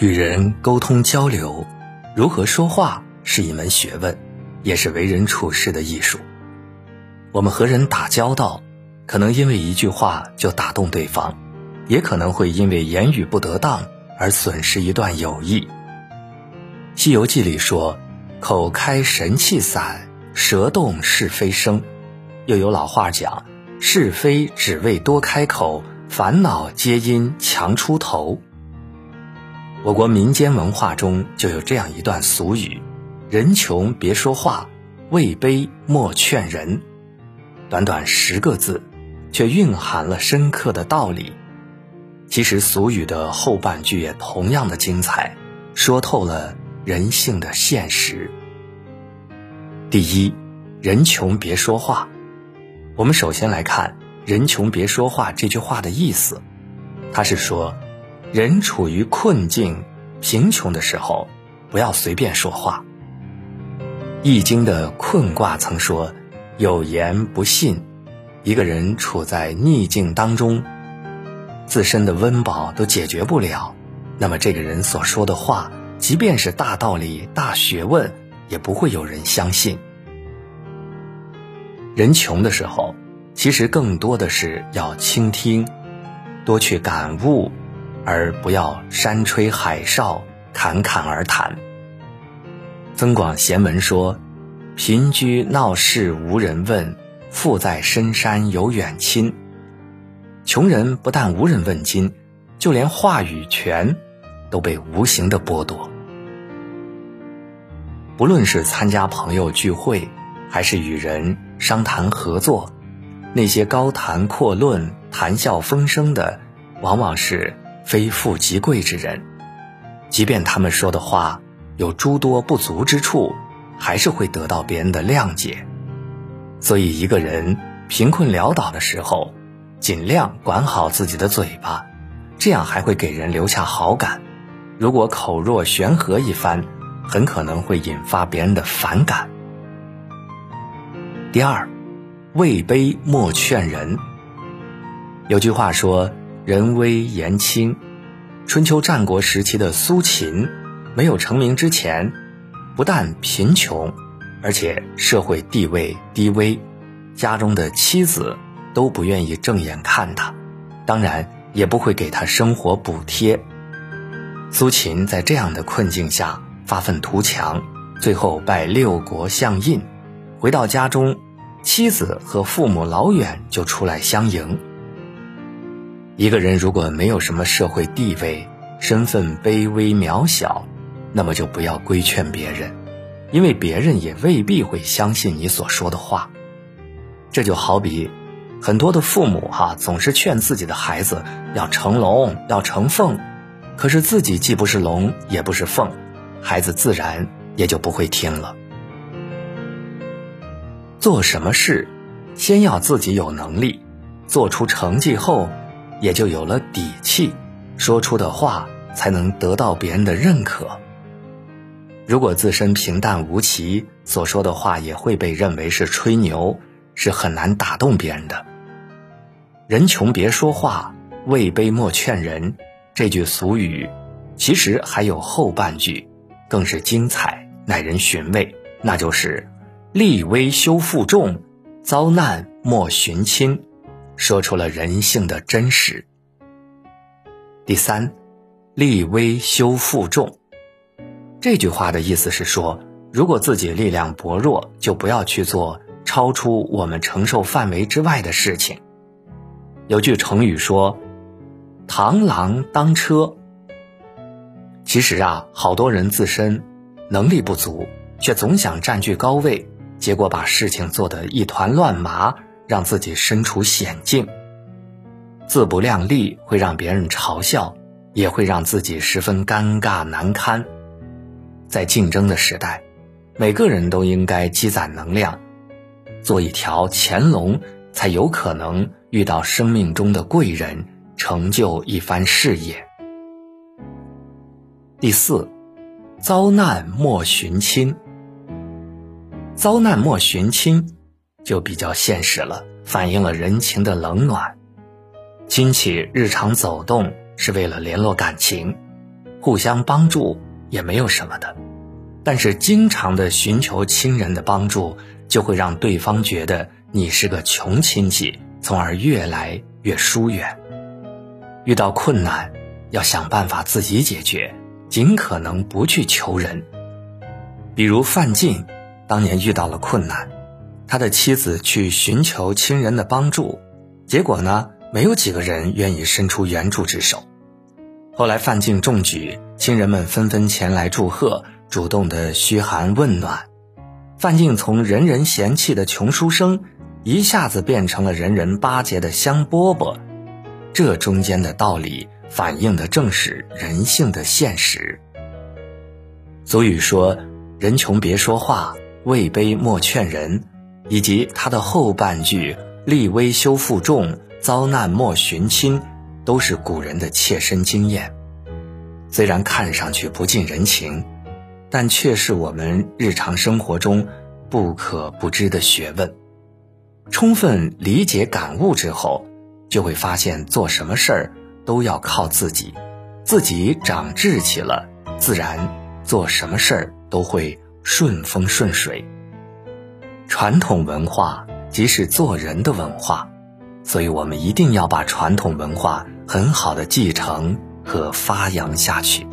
与人沟通交流，如何说话是一门学问，也是为人处事的艺术。我们和人打交道，可能因为一句话就打动对方，也可能会因为言语不得当而损失一段友谊。《西游记》里说：“口开神气散，舌动是非生。”又有老话讲：“是非只为多开口，烦恼皆因强出头。”我国民间文化中就有这样一段俗语：“人穷别说话，位卑莫劝人。”短短十个字，却蕴含了深刻的道理。其实俗语的后半句也同样的精彩，说透了人性的现实。第一，人穷别说话。我们首先来看“人穷别说话”这句话的意思，它是说。人处于困境、贫穷的时候，不要随便说话。《易经》的困卦曾说：“有言不信。”一个人处在逆境当中，自身的温饱都解决不了，那么这个人所说的话，即便是大道理、大学问，也不会有人相信。人穷的时候，其实更多的是要倾听，多去感悟。而不要山吹海哨、侃侃而谈。《增广贤文》说：“贫居闹市无人问，富在深山有远亲。”穷人不但无人问津，就连话语权都被无形的剥夺。不论是参加朋友聚会，还是与人商谈合作，那些高谈阔论、谈笑风生的，往往是。非富即贵之人，即便他们说的话有诸多不足之处，还是会得到别人的谅解。所以，一个人贫困潦倒的时候，尽量管好自己的嘴巴，这样还会给人留下好感。如果口若悬河一番，很可能会引发别人的反感。第二，位卑莫劝人。有句话说。人微言轻，春秋战国时期的苏秦，没有成名之前，不但贫穷，而且社会地位低微，家中的妻子都不愿意正眼看他，当然也不会给他生活补贴。苏秦在这样的困境下发愤图强，最后拜六国相印，回到家中，妻子和父母老远就出来相迎。一个人如果没有什么社会地位，身份卑微渺小，那么就不要规劝别人，因为别人也未必会相信你所说的话。这就好比很多的父母哈，总是劝自己的孩子要成龙，要成凤，可是自己既不是龙，也不是凤，孩子自然也就不会听了。做什么事，先要自己有能力，做出成绩后。也就有了底气，说出的话才能得到别人的认可。如果自身平淡无奇，所说的话也会被认为是吹牛，是很难打动别人的。人穷别说话，位卑莫劝人。这句俗语，其实还有后半句，更是精彩，耐人寻味。那就是“立威修负重，遭难莫寻亲”。说出了人性的真实。第三，立威修负重。这句话的意思是说，如果自己力量薄弱，就不要去做超出我们承受范围之外的事情。有句成语说：“螳螂当车。”其实啊，好多人自身能力不足，却总想占据高位，结果把事情做得一团乱麻。让自己身处险境，自不量力会让别人嘲笑，也会让自己十分尴尬难堪。在竞争的时代，每个人都应该积攒能量，做一条潜龙，才有可能遇到生命中的贵人，成就一番事业。第四，遭难莫寻亲。遭难莫寻亲。就比较现实了，反映了人情的冷暖。亲戚日常走动是为了联络感情，互相帮助也没有什么的。但是经常的寻求亲人的帮助，就会让对方觉得你是个穷亲戚，从而越来越疏远。遇到困难，要想办法自己解决，尽可能不去求人。比如范进，当年遇到了困难，他的妻子去寻求亲人的帮助，结果呢，没有几个人愿意伸出援助之手。后来范进中举，亲人们纷纷前来祝贺。主动的嘘寒问暖，范进从人人嫌弃的穷书生，一下子变成了人人巴结的香饽饽。这中间的道理，反映的正是人性的现实。俗语说：“人穷别说话，位卑莫劝人。”以及他的后半句“立威修负重，遭难莫寻亲”，都是古人的切身经验。虽然看上去不近人情。但却是我们日常生活中不可不知的学问。充分理解感悟之后，就会发现做什么事儿都要靠自己，自己长志气了，自然做什么事儿都会顺风顺水。传统文化即是做人的文化，所以我们一定要把传统文化很好的继承和发扬下去。